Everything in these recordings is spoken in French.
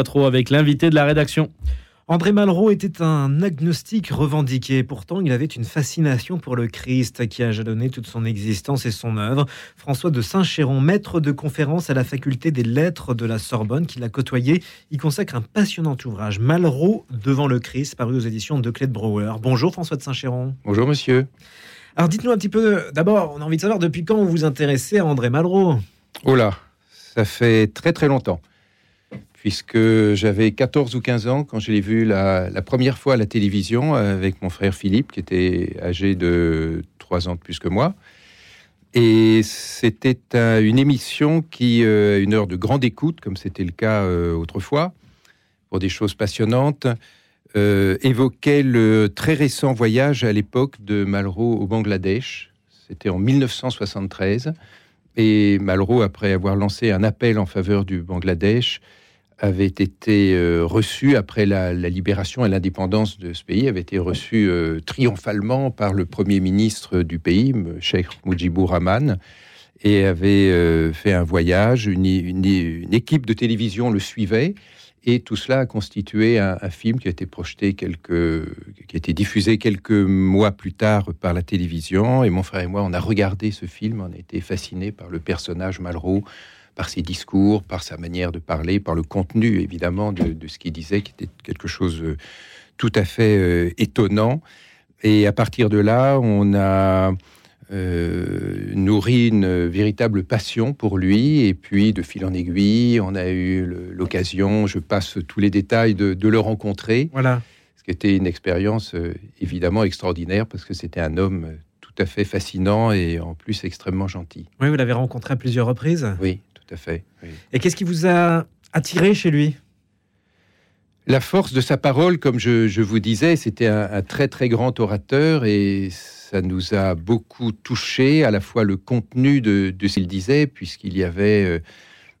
trop avec l'invité de la rédaction. André Malraux était un agnostique revendiqué. Pourtant, il avait une fascination pour le Christ qui a jalonné toute son existence et son œuvre. François de Saint-Chéron, maître de conférence à la faculté des lettres de la Sorbonne, qui l'a côtoyé, y consacre un passionnant ouvrage, Malraux devant le Christ, paru aux éditions de Clé de Brouwer. Bonjour François de Saint-Chéron. Bonjour monsieur. Alors dites-nous un petit peu, d'abord, on a envie de savoir depuis quand vous vous intéressez à André Malraux? Oh là, ça fait très très longtemps puisque j'avais 14 ou 15 ans quand je l'ai vu la, première fois à la télévision avec mon frère Philippe, qui était âgé de 3 ans de plus que moi. Et c'était une émission qui, euh, une heure de grande écoute, comme c'était le cas euh, autrefois, pour des choses passionnantes, euh, évoquait le très récent voyage à l'époque de Malraux au Bangladesh. C'était en 1973. Et Malraux, après avoir lancé un appel en faveur du Bangladesh, avait été euh, reçu après la, libération et l'indépendance de ce pays, avait été reçu euh, triomphalement par le premier ministre du pays, Sheikh Mujibur Rahman, et avait euh, fait un voyage. Une, équipe de télévision le suivait. Et tout cela a constitué un, film qui a été projeté quelques, qui a été diffusé quelques mois plus tard par la télévision. Et mon frère et moi, on a regardé ce film, on a été fascinés par le personnage Malraux, par ses discours, par sa manière de parler, par le contenu évidemment de, ce qu'il disait, qui était quelque chose de euh, tout à fait euh, étonnant. Et à partir de là, on a euh, nourri une véritable passion pour lui. Et puis, de fil en aiguille, on a eu l'occasion, je passe tous les détails, de, le rencontrer. Voilà. Ce qui était une expérience évidemment extraordinaire parce que c'était un homme tout à fait fascinant et en plus extrêmement gentil. Oui, vous l'avez rencontré à plusieurs reprises. Oui, fait. Et qu'est-ce qui vous a attiré chez lui? La force de sa parole, comme je, vous disais, c'était un, très très grand orateur et ça nous a beaucoup touché, à la fois le contenu de, ce qu'il disait, puisqu'il y avait... Euh,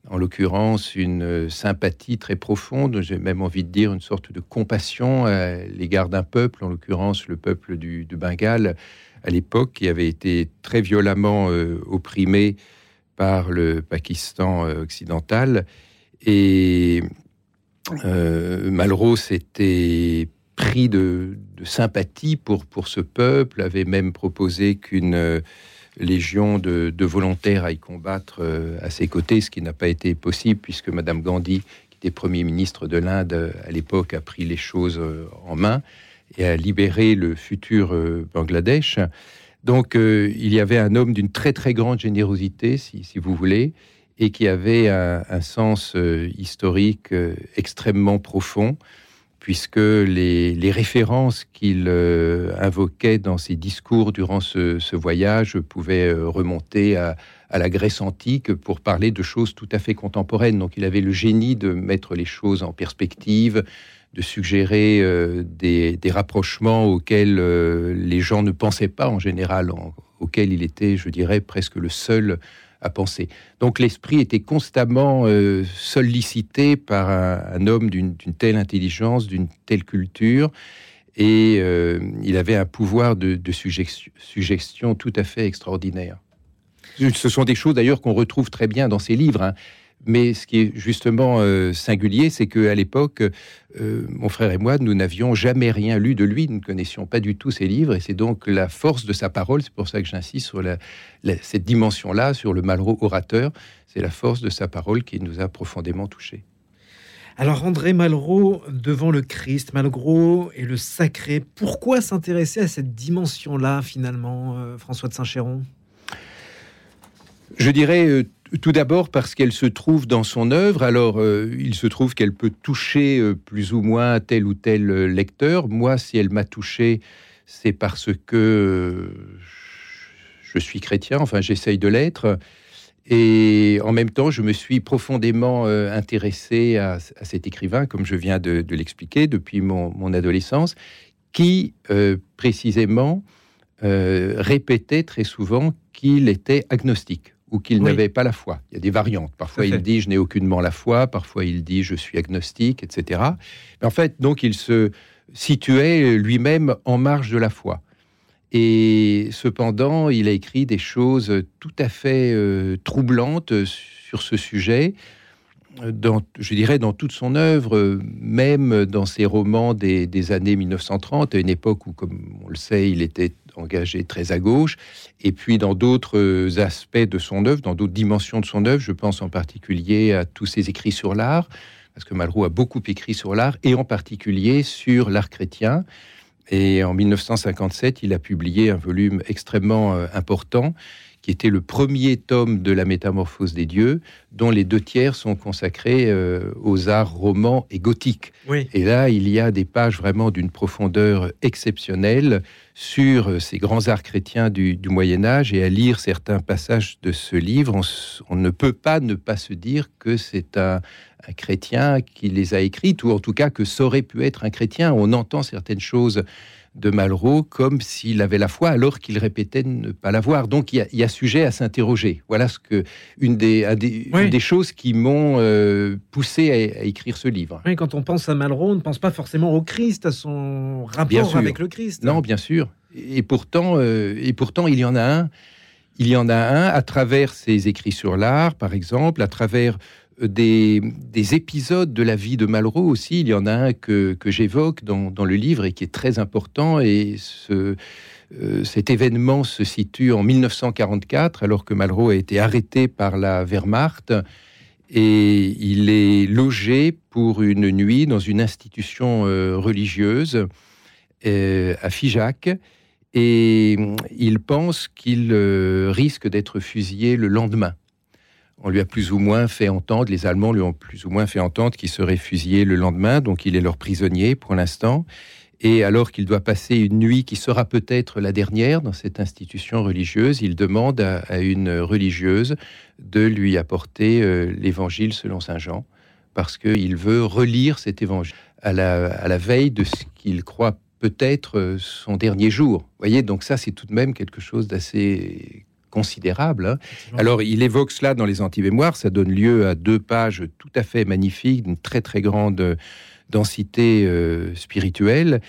en l'occurrence une sympathie très profonde, j'ai même envie de dire une sorte de compassion à l'égard d'un peuple, en l'occurrence le peuple du, Bengale à l'époque, qui avait été très violemment euh, opprimé par le Pakistan euh, occidental. Et euh, Malraux s'était pris de, sympathie pour, pour ce peuple, avait même proposé qu'une euh, légion de, volontaires aille combattre à ses côtés, ce qui n'a pas été possible puisque Madame Gandhi, qui était Premier ministre de l'Inde à l'époque, a pris les choses en main et a libéré le futur Bangladesh. Donc euh, il y avait un homme d'une très très grande générosité, si, vous voulez, et qui avait un, sens euh, historique euh, extrêmement profond, puisque les, références qu'il invoquait dans ses discours durant ce, voyage pouvaient remonter à, à, la Grèce antique pour parler de choses tout à fait contemporaines. Donc il avait le génie de mettre les choses en perspective, de suggérer euh, des, rapprochements auxquels euh, les gens ne pensaient pas en général, auxquels il était, je dirais, presque le seul à penser. Donc l'esprit était constamment euh, sollicité par un, homme d'une telle intelligence, d'une telle culture, et il avait un pouvoir de, suggestion, tout à fait extraordinaire. Ce sont des choses d'ailleurs qu'on retrouve très bien dans ses livres. Hein. Mais ce qui est justement euh, singulier, c'est qu'à l'époque, euh, mon frère et moi, nous n'avions jamais rien lu de lui, nous ne connaissions pas du tout ses livres, et c'est donc la force de sa parole, c'est pour ça que j'insiste sur cette dimension-là, sur le Malraux orateur, c'est la force de sa parole qui nous a profondément touchés. Alors André Malraux, devant le Christ, Malraux et le sacré, pourquoi s'intéresser à cette dimension-là finalement, euh, François de Saint-Chéron? Je dirais tout d'abord parce qu'elle se trouve dans son œuvre. Alors, euh, il se trouve qu'elle peut toucher euh, plus ou moins tel ou tel euh, lecteur. Moi, si elle m'a touché, c'est parce que je suis chrétien, enfin j'essaye de l'être. Et en même temps, je me suis profondément intéressé à, cet écrivain, comme je viens de, l'expliquer, depuis mon adolescence, qui précisément répétait très souvent qu'il était agnostique ou qu'il n'avait pas la foi. Il y a des variantes. Parfois, il dit je n'ai aucunement la foi, parfois il dit je suis agnostique, etc. Mais en fait, donc, il se situait lui-même en marge de la foi. Et cependant, il a écrit des choses tout à fait euh, troublantes sur ce sujet. dans, je dirais, dans toute son œuvre, même dans ses romans des, années 1930, à une époque où, comme on le sait, il était engagé très à gauche, et puis dans d'autres aspects de son œuvre, dans d'autres dimensions de son œuvre, je pense en particulier à tous ses écrits sur l'art, parce que Malraux a beaucoup écrit sur l'art, et en particulier sur l'art chrétien. Et en 1957, il a publié un volume extrêmement euh, important qui était le premier tome de la Métamorphose des dieux, dont les deux tiers sont consacrés euh, aux arts romans et gothiques. Et là, il y a des pages vraiment d'une profondeur exceptionnelle sur euh, ces grands arts chrétiens du, Moyen Âge. Et à lire certains passages de ce livre, on, ne peut pas ne pas se dire que c'est un, un chrétien qui les a écrites, ou en tout cas que ça aurait pu être un chrétien. On entend certaines choses de Malraux comme s'il avait la foi alors qu'il répétait ne pas l'avoir. Donc il y, a, sujet à s'interroger. Voilà ce que une des, des, choses qui m'ont euh, poussé à, écrire ce livre. Oui, quand on pense à Malraux, on ne pense pas forcément au Christ, à son rapport avec le Christ. Non, bien sûr. Et pourtant, euh, et pourtant, il y en a un. Il y en a un à travers ses écrits sur l'art, par exemple, à travers des, épisodes de la vie de Malraux aussi. Il y en a un que, j'évoque dans, le livre et qui est très important. Et euh, cet événement se situe en 1944, alors que Malraux a été arrêté par la Wehrmacht. Et il est logé pour une nuit dans une institution euh, religieuse euh, à Figeac. Et il pense qu'il risque d'être fusillé le lendemain on lui a plus ou moins fait entendre, les Allemands lui ont plus ou moins fait entendre qu'il serait fusillé le lendemain, donc il est leur prisonnier pour l'instant. Et alors qu'il doit passer une nuit qui sera peut-être la dernière dans cette institution religieuse, il demande à, une religieuse de lui apporter euh, l'évangile selon Saint Jean, parce qu'il veut relire cet évangile à la, à la veille de ce qu'il croit peut-être euh, son dernier jour. Vous voyez, donc ça, c'est tout de même quelque chose d'assez considérable. Hein. Alors, il évoque cela dans les anti-mémoires. Ça donne lieu à deux pages tout à fait magnifiques, d'une très très grande densité euh, spirituelle.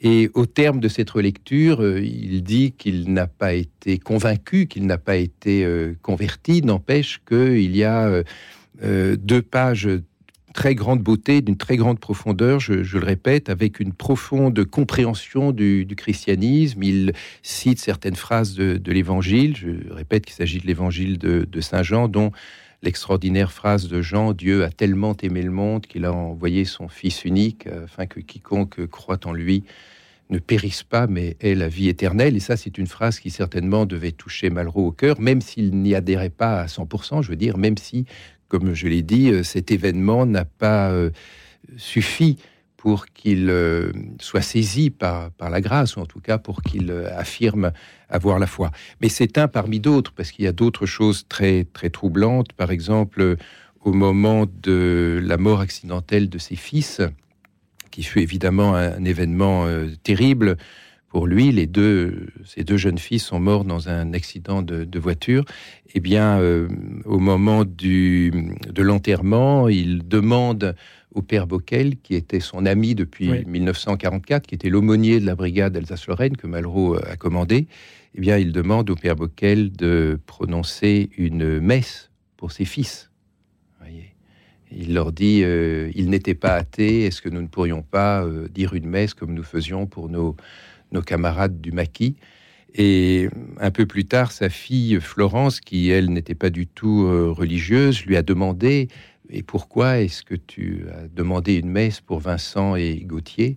Et au terme de cette relecture, euh, il dit qu'il n'a pas été convaincu, qu'il n'a pas été euh, converti. N'empêche qu'il y a deux pages très grande beauté, d'une très grande profondeur, je, le répète, avec une profonde compréhension du, christianisme. Il cite certaines phrases de, l'Évangile. Je répète qu'il s'agit de l'Évangile de, Saint Jean, dont l'extraordinaire phrase de Jean Dieu a tellement aimé le monde qu'il a envoyé son Fils unique, afin que quiconque croit en lui ne périsse pas, mais ait la vie éternelle. Et ça, c'est une phrase qui certainement devait toucher Malraux au cœur, même s'il n'y adhérait pas à 100%, je veux dire, même si, comme je l'ai dit, euh, cet événement n'a pas euh, suffi pour qu'il euh, soit saisi par, par la grâce, ou en tout cas pour qu'il affirme avoir la foi. Mais c'est un parmi d'autres, parce qu'il y a d'autres choses très, très troublantes. Par exemple, au moment de la mort accidentelle de ses fils, qui fut évidemment un, événement terrible, pour lui, les deux, ces deux jeunes filles sont morts dans un accident de, voiture. Eh bien, euh, au moment du, de l'enterrement, il demande au père Bockel, qui était son ami depuis 1944, qui était l'aumônier de la brigade Alsace-Lorraine que Malraux a commandé, eh bien, il demande au père Bockel de prononcer une messe pour ses fils. Voyez. Il leur dit, euh, ils n'étaient pas athées, est-ce que nous ne pourrions pas euh, dire une messe comme nous faisions pour nos nos camarades du maquis. Et un peu plus tard, sa fille Florence, qui elle n'était pas du tout euh, religieuse, lui a demandé Et pourquoi est-ce que tu as demandé une messe pour Vincent et Gauthier?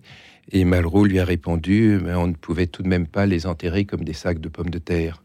Et Malraux lui a répondu Mais on ne pouvait tout de même pas les enterrer comme des sacs de pommes de terre.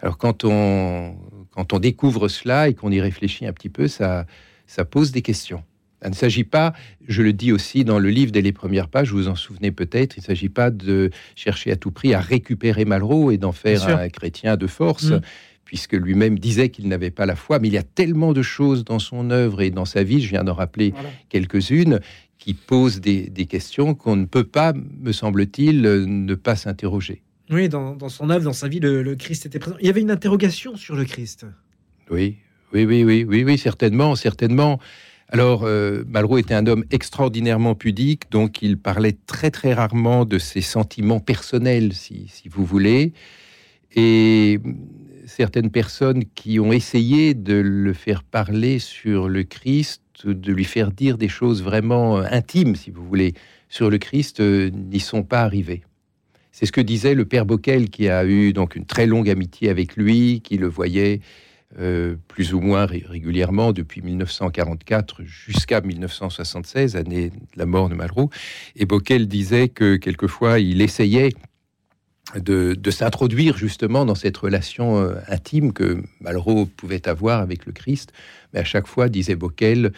Alors quand on, quand on découvre cela et qu'on y réfléchit un petit peu, ça, ça pose des questions. Il ne s'agit pas, je le dis aussi dans le livre dès les premières pages, vous vous en souvenez peut-être, il ne s'agit pas de chercher à tout prix à récupérer Malraux et d'en faire un chrétien de force. Mm. puisque lui-même disait qu'il n'avait pas la foi, mais il y a tellement de choses dans son œuvre et dans sa vie, je viens d'en rappeler quelques-unes, qui posent des, questions qu'on ne peut pas, me semble-t-il, ne pas s'interroger. Oui, dans, son œuvre, dans sa vie, le, le, Christ était présent. Il y avait une interrogation sur le Christ. Oui, oui, oui, oui, oui, oui certainement, certainement. Alors, euh, Malraux était un homme extraordinairement pudique, donc il parlait très très rarement de ses sentiments personnels, si, vous voulez. Et certaines personnes qui ont essayé de le faire parler sur le Christ, de lui faire dire des choses vraiment intimes, si vous voulez, sur le Christ, n'y sont pas arrivées. C'est ce que disait le père Bocquel, qui a eu donc une très longue amitié avec lui, qui le voyait euh, plus ou moins régulièrement depuis 1944 jusqu'à 1976, année de la mort de Malraux. Et Bocquel disait que quelquefois il essayait de, s'introduire justement dans cette relation euh, intime que Malraux pouvait avoir avec le Christ. Mais à chaque fois, disait Bocquel,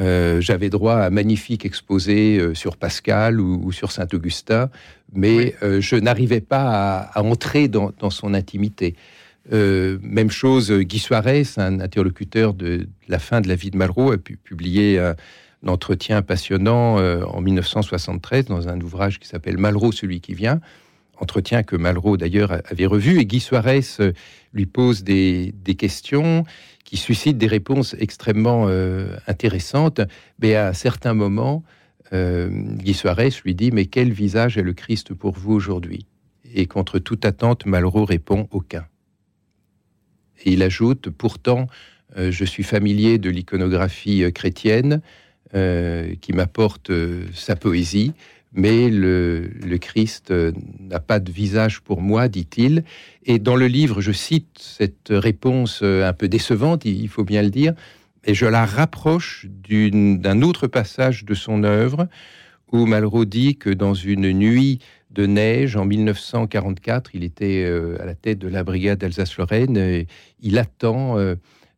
euh, j'avais droit à un magnifique exposé sur Pascal ou, sur Saint-Augustin, mais je n'arrivais pas à, entrer dans, son intimité. Euh, même chose, Guy Suarez, un interlocuteur de la fin de la vie de Malraux, a pu publier un, entretien passionnant euh, en 1973 dans un ouvrage qui s'appelle Malraux, celui qui vient. Entretien que Malraux d'ailleurs avait revu. Et Guy euh, lui pose des, questions qui suscitent des réponses extrêmement intéressantes. Mais à un certain moment, Guy Suarez lui dit Mais quel visage est le Christ pour vous aujourd'hui? Et contre toute attente, Malraux répond Aucun. Et il ajoute, pourtant, euh, je suis familier de l'iconographie euh, chrétienne euh, qui m'apporte sa poésie, mais le, Christ n'a pas de visage pour moi, dit-il. Et dans le livre, je cite cette réponse un peu décevante, il faut bien le dire, et je la rapproche d'un autre passage de son œuvre où Malraux dit que dans une nuit de neige en 1944. Il était euh, à la tête de la brigade Alsace-Lorraine. Il attend euh,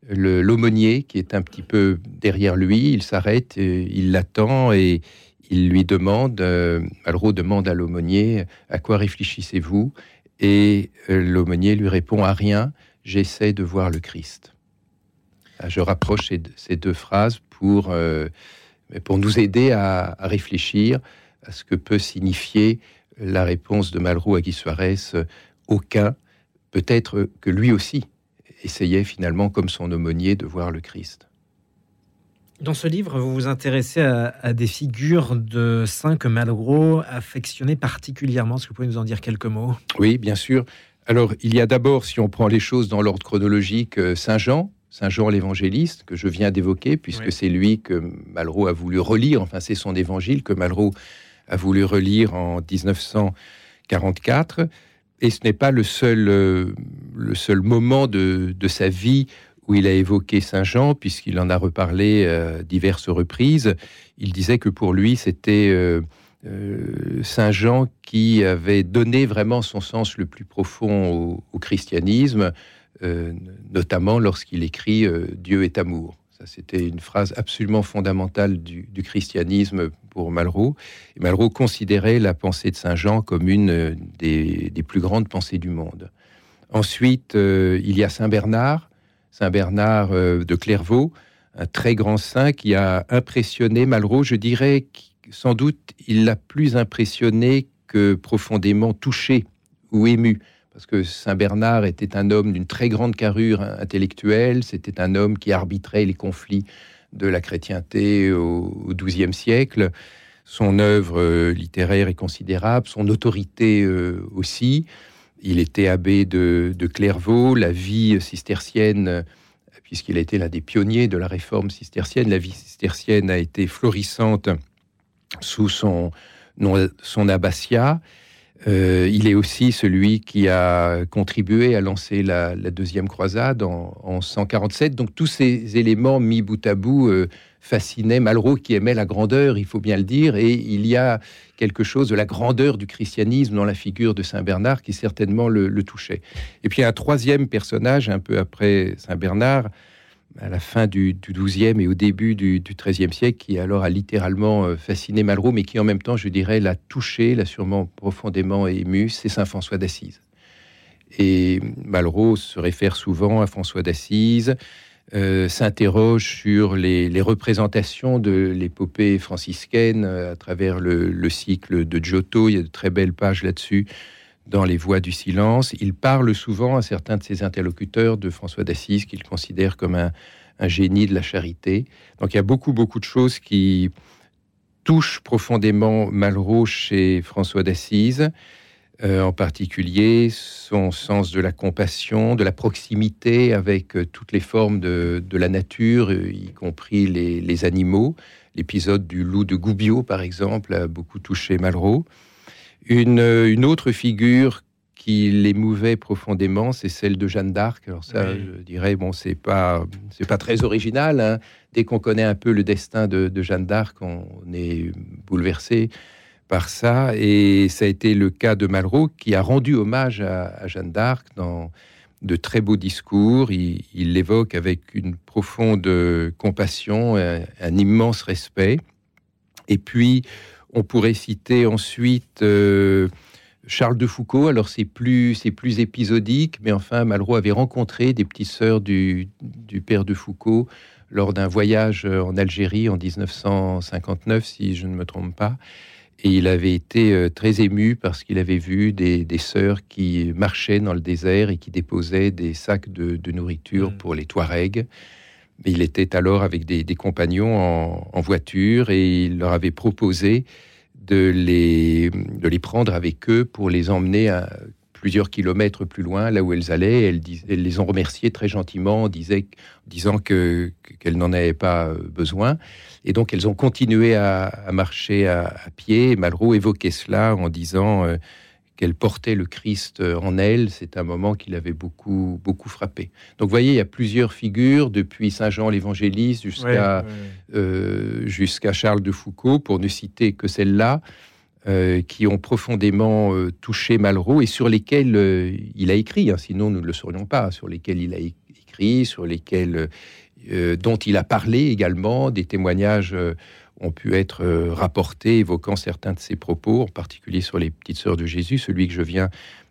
l'aumônier qui est un petit peu derrière lui. Il s'arrête, il l'attend et il lui demande, euh, Malraux demande à l'aumônier, à quoi réfléchissez-vous? Et l'aumônier lui répond, à rien, j'essaie de voir le Christ. Ah, je rapproche ces, deux phrases pour, pour nous aider à, à réfléchir à ce que peut signifier la réponse de Malraux à Guy Suarez, euh, aucun, peut-être que lui aussi essayait finalement, comme son aumônier, de voir le Christ. Dans ce livre, vous vous intéressez à, des figures de saints que Malraux affectionnait particulièrement. Est-ce que vous pouvez nous en dire quelques mots? Oui, bien sûr. Alors, il y a d'abord, si on prend les choses dans l'ordre chronologique, euh, Saint Jean, Saint Jean l'évangéliste, que je viens d'évoquer, puisque c'est lui que Malraux a voulu relire, enfin c'est son évangile que Malraux a voulu relire en 1944. Et ce n'est pas le seul, euh, le seul moment de, sa vie où il a évoqué Saint Jean, puisqu'il en a reparlé à euh, diverses reprises. Il disait que pour lui, c'était euh, Saint Jean qui avait donné vraiment son sens le plus profond au christianisme, notamment lorsqu'il écrit Dieu est amour. C'était une phrase absolument fondamentale du, christianisme pour Malraux. Malraux considérait la pensée de Saint Jean comme une euh, des, plus grandes pensées du monde. Ensuite, euh, il y a Saint Bernard, Saint Bernard euh, de Clairvaux, un très grand saint qui a impressionné Malraux. Je dirais sans doute il l'a plus impressionné que profondément touché ou ému parce que Saint Bernard était un homme d'une très grande carrure intellectuelle, c'était un homme qui arbitrait les conflits de la chrétienté au XIIe siècle. Son œuvre euh, littéraire est considérable, son autorité euh, aussi. Il était abbé de, Clairvaux, la vie cistercienne, puisqu'il a été l'un des pionniers de la réforme cistercienne, la vie cistercienne a été florissante sous son, son abbatiat. Euh, il est aussi celui qui a contribué à lancer la, deuxième croisade en, 147. Donc tous ces éléments mis bout à bout euh, fascinaient Malraux qui aimait la grandeur, il faut bien le dire, et il y a quelque chose de la grandeur du christianisme dans la figure de Saint Bernard qui certainement le touchait. Et puis un troisième personnage, un peu après Saint Bernard, à la fin du, XIIe et au début du, XIIIe siècle, qui alors a littéralement euh, fasciné Malraux, mais qui en même temps, je dirais, l'a touché, l'a sûrement profondément ému, c'est Saint François d'Assise. Et Malraux se réfère souvent à François d'Assise, euh, s'interroge sur les, représentations de l'épopée franciscaine euh, à travers le, cycle de Giotto. Il y a de très belles pages là-dessus dans Les Voix du silence. Il parle souvent à certains de ses interlocuteurs de François d'Assise, qu'il considère comme un, génie de la charité. Donc il y a beaucoup, beaucoup de choses qui touchent profondément Malraux chez François d'Assise. euh, en particulier son sens de la compassion, de la proximité avec euh, toutes les formes de, la nature, euh, y compris les, animaux. L'épisode du loup de Goubio, par exemple, a beaucoup touché Malraux. Une, autre figure qui l'émouvait profondément, c'est celle de Jeanne d'Arc. Alors ça, je dirais, bon, c'est pas, c'est pas très original. Hein. Dès qu'on connaît un peu le destin de, de Jeanne d'Arc, on est bouleversé par ça. Et ça a été le cas de Malraux qui a rendu hommage à, Jeanne d'Arc dans de très beaux discours. Il l'évoque avec une profonde compassion, un, immense respect. Et puis, on pourrait citer ensuite euh, Charles de Foucault. Alors, c'est plus, c'est plus épisodique, mais enfin, Malraux avait rencontré des petites sœurs du, du père de Foucault lors d'un voyage en Algérie en 1959, si je ne me trompe pas. Et il avait été euh, très ému parce qu'il avait vu des, sœurs qui marchaient dans le désert et qui déposaient des sacs de, nourriture mm. pour les Touaregs. Il était alors avec des, compagnons en, voiture et il leur avait proposé de les, de les prendre avec eux pour les emmener plusieurs kilomètres plus loin, là où elles allaient. Elles, les ont remerciées très gentiment, en disant qu'elles n'en avaient pas euh, besoin. Et donc, elles ont continué à, marcher à, pied. Malraux évoquait cela en disant euh, qu'elle portait le Christ euh, en elle. C'est un moment qui l'avait beaucoup, beaucoup frappé. Donc, vous voyez, il y a plusieurs figures, depuis Saint Jean l'évangéliste jusqu'à jusqu'à Charles de Foucault, pour ne citer que celle-là. Euh, qui ont profondément euh, touché Malraux et sur lesquels euh, il a écrit, hein, sinon nous ne le saurions pas, sur lesquels il a écrit, sur lesquels dont il a parlé également, des témoignages ont pu être rapportés évoquant certains de ses propos, en particulier sur les petites sœurs de Jésus, celui que je viens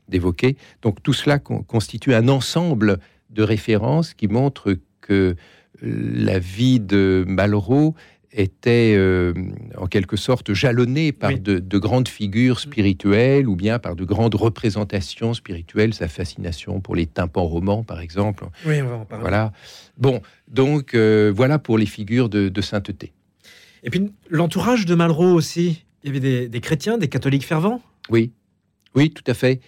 d'évoquer. Donc tout cela constitue un ensemble de références qui montrent que la vie de Malraux était euh, en quelque sorte jalonné par de, grandes figures mm. spirituelles ou bien par de grandes représentations spirituelles, sa fascination pour les tympans romans, par exemple. Oui, on va en parler. Voilà. Bon, donc euh, voilà pour les figures de, sainteté. Et puis l'entourage de Malraux aussi. Il y avait des, chrétiens, des catholiques fervents Oui, oui, tout à fait.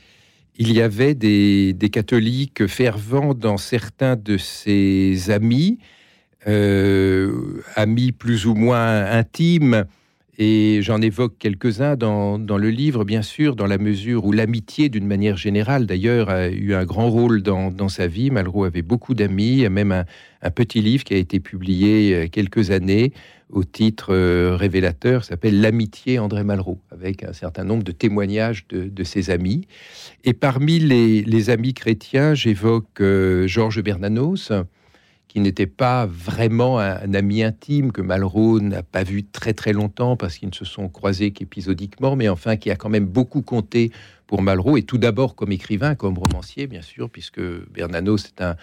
Il y avait des, catholiques fervents dans certains de ses amis euh, amis plus ou moins intimes, et j'en évoque quelques-uns dans, le livre, bien sûr, dans la mesure où l'amitié, d'une manière générale, d'ailleurs, a eu un grand rôle dans, sa vie. Malraux avait beaucoup d'amis, même un, petit livre qui a été publié a quelques années au titre euh, révélateur, s'appelle L'amitié André Malraux, avec un certain nombre de témoignages de, ses amis. Et parmi les, amis chrétiens, j'évoque euh, Georges Bernanos, qui n'était pas vraiment un, ami intime, que Malraux n'a pas vu très très longtemps parce qu'ils ne se sont croisés qu'épisodiquement, mais enfin qui a quand même beaucoup compté pour Malraux, et tout d'abord comme écrivain, comme romancier, bien sûr, puisque Bernanos c'est un,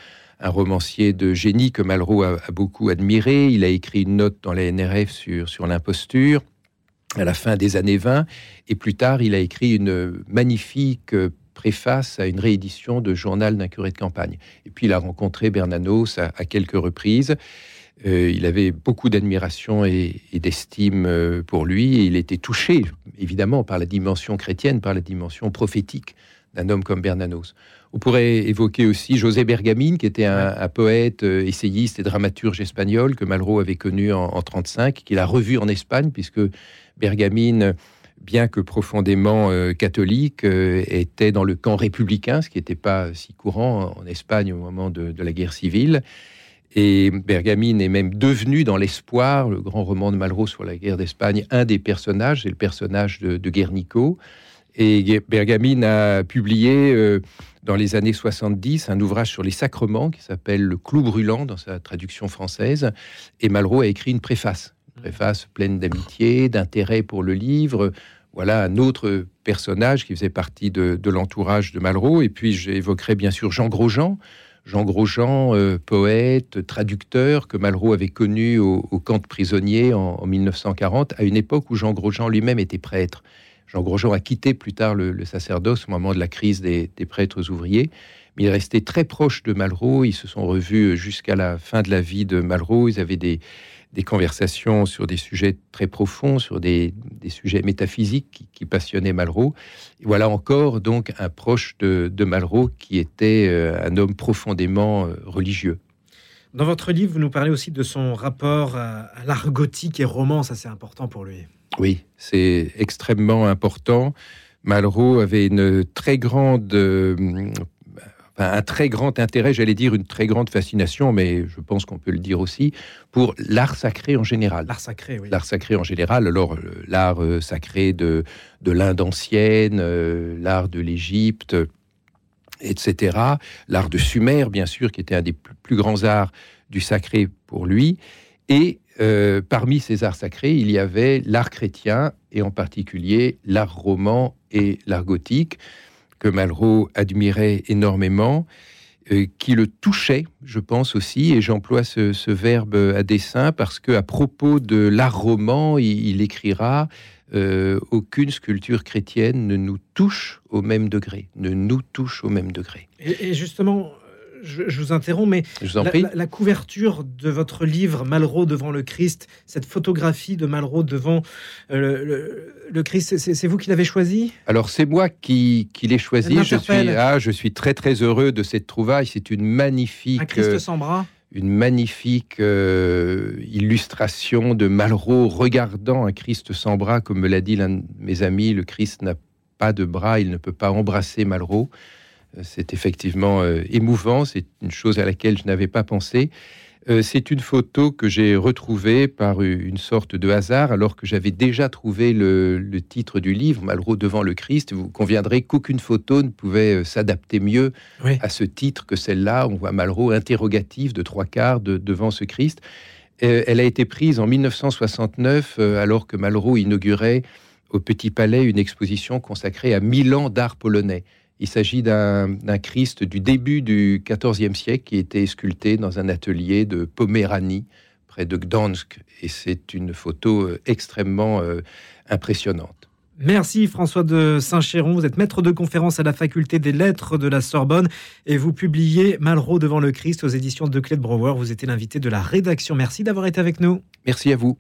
romancier de génie que Malraux a, beaucoup admiré. Il a écrit une note dans la NRF sur, sur l'imposture à la fin des années 20, et plus tard, il a écrit une magnifique préface à une réédition de Journal d'un curé de campagne. Et puis il a rencontré Bernanos à, quelques reprises. Euh, il avait beaucoup d'admiration et, d'estime euh, pour lui. Il était touché, évidemment, par la dimension chrétienne, par la dimension prophétique d'un homme comme Bernanos. On pourrait évoquer aussi José Bergamine, qui était un, poète, euh, essayiste et dramaturge espagnol que Malraux avait connu en 1935, qu'il a revu en Espagne, puisque Bergamine bien que profondément euh, catholique, euh, était dans le camp républicain, ce qui n'était pas si courant en Espagne au moment de, la guerre civile. Et Bergamine est même devenu dans l'espoir, le grand roman de Malraux sur la guerre d'Espagne, un des personnages, c'est le personnage de, Guernico. Et Bergamine a publié euh, dans les années 70 un ouvrage sur les sacrements qui s'appelle Le clou brûlant dans sa traduction française. Et Malraux a écrit une préface préface pleine d'amitié, d'intérêt pour le livre. Voilà un autre personnage qui faisait partie de, l'entourage de Malraux. Et puis j'évoquerai bien sûr Jean Grosjean. Jean Grosjean, euh, poète, traducteur, que Malraux avait connu au, camp de prisonniers en, 1940, à une époque où Jean Grosjean lui-même était prêtre. Jean Grosjean a quitté plus tard le, sacerdoce au moment de la crise des, prêtres ouvriers, mais il est resté très proche de Malraux. Ils se sont revus jusqu'à la fin de la vie de Malraux. Ils avaient des, conversations sur des sujets très profonds, sur des, sujets métaphysiques qui, passionnaient Malraux. voilà encore donc un proche de, Malraux qui était euh, un homme profondément euh, religieux. Dans votre livre, vous nous parlez aussi de son rapport à, l'art gothique et roman, ça c'est important pour lui. Oui, c'est extrêmement important. Malraux avait une très grande euh, un très grand intérêt, j'allais dire une très grande fascination, mais je pense qu'on peut le dire aussi, pour l'art sacré en général. L'art sacré, oui. L'art sacré en général, alors l'art euh, sacré de, de l'Inde ancienne, euh, l'art de l'Égypte, etc. L'art de Sumer, bien sûr, qui était un des plus, grands arts du sacré pour lui. Et euh, parmi ces arts sacrés, il y avait l'art chrétien, et en particulier l'art roman et l'art gothique que Malraux admirait énormément, euh, qui le touchait, je pense aussi, et j'emploie ce, verbe à dessein parce que à propos de l'art roman, il, écrira euh, aucune sculpture chrétienne ne nous touche au même degré, ne nous touche au même degré. et justement, je, vous interromps, mais la, couverture de votre livre Malraux devant le Christ, cette photographie de Malraux devant euh, le, Christ, c'est vous qui l'avez choisi? Alors c'est moi qui, l'ai choisi. Je suis, ah, je suis très très heureux de cette trouvaille. C'est une magnifique. Un Christ sans bras une magnifique euh, illustration de Malraux regardant un Christ sans bras, comme me l'a dit l'un de mes amis, le Christ n'a pas de bras, il ne peut pas embrasser Malraux. C'est effectivement euh, émouvant, c'est une chose à laquelle je n'avais pas pensé. Euh, c'est une photo que j'ai retrouvée par une sorte de hasard, alors que j'avais déjà trouvé le, titre du livre, Malraux devant le Christ. Vous conviendrez qu'aucune photo ne pouvait euh, s'adapter mieux à ce titre que celle-là. On voit Malraux interrogatif de trois quarts devant ce Christ. elle a été prise en 1969, alors que Malraux inaugurait au Petit Palais une exposition consacrée à mille ans d'art polonais. Il s'agit d'un Christ du début du XIVe siècle qui était sculpté dans un atelier de Poméranie, près de Gdansk. Et c'est une photo euh, extrêmement euh, impressionnante. Merci François de Saint-Chéron. Vous êtes maître de conférence à la faculté des lettres de la Sorbonne et vous publiez Malraux devant le Christ aux éditions de Clé de Brouwer. Vous étiez l'invité de la rédaction. Merci d'avoir été avec nous. Merci à vous.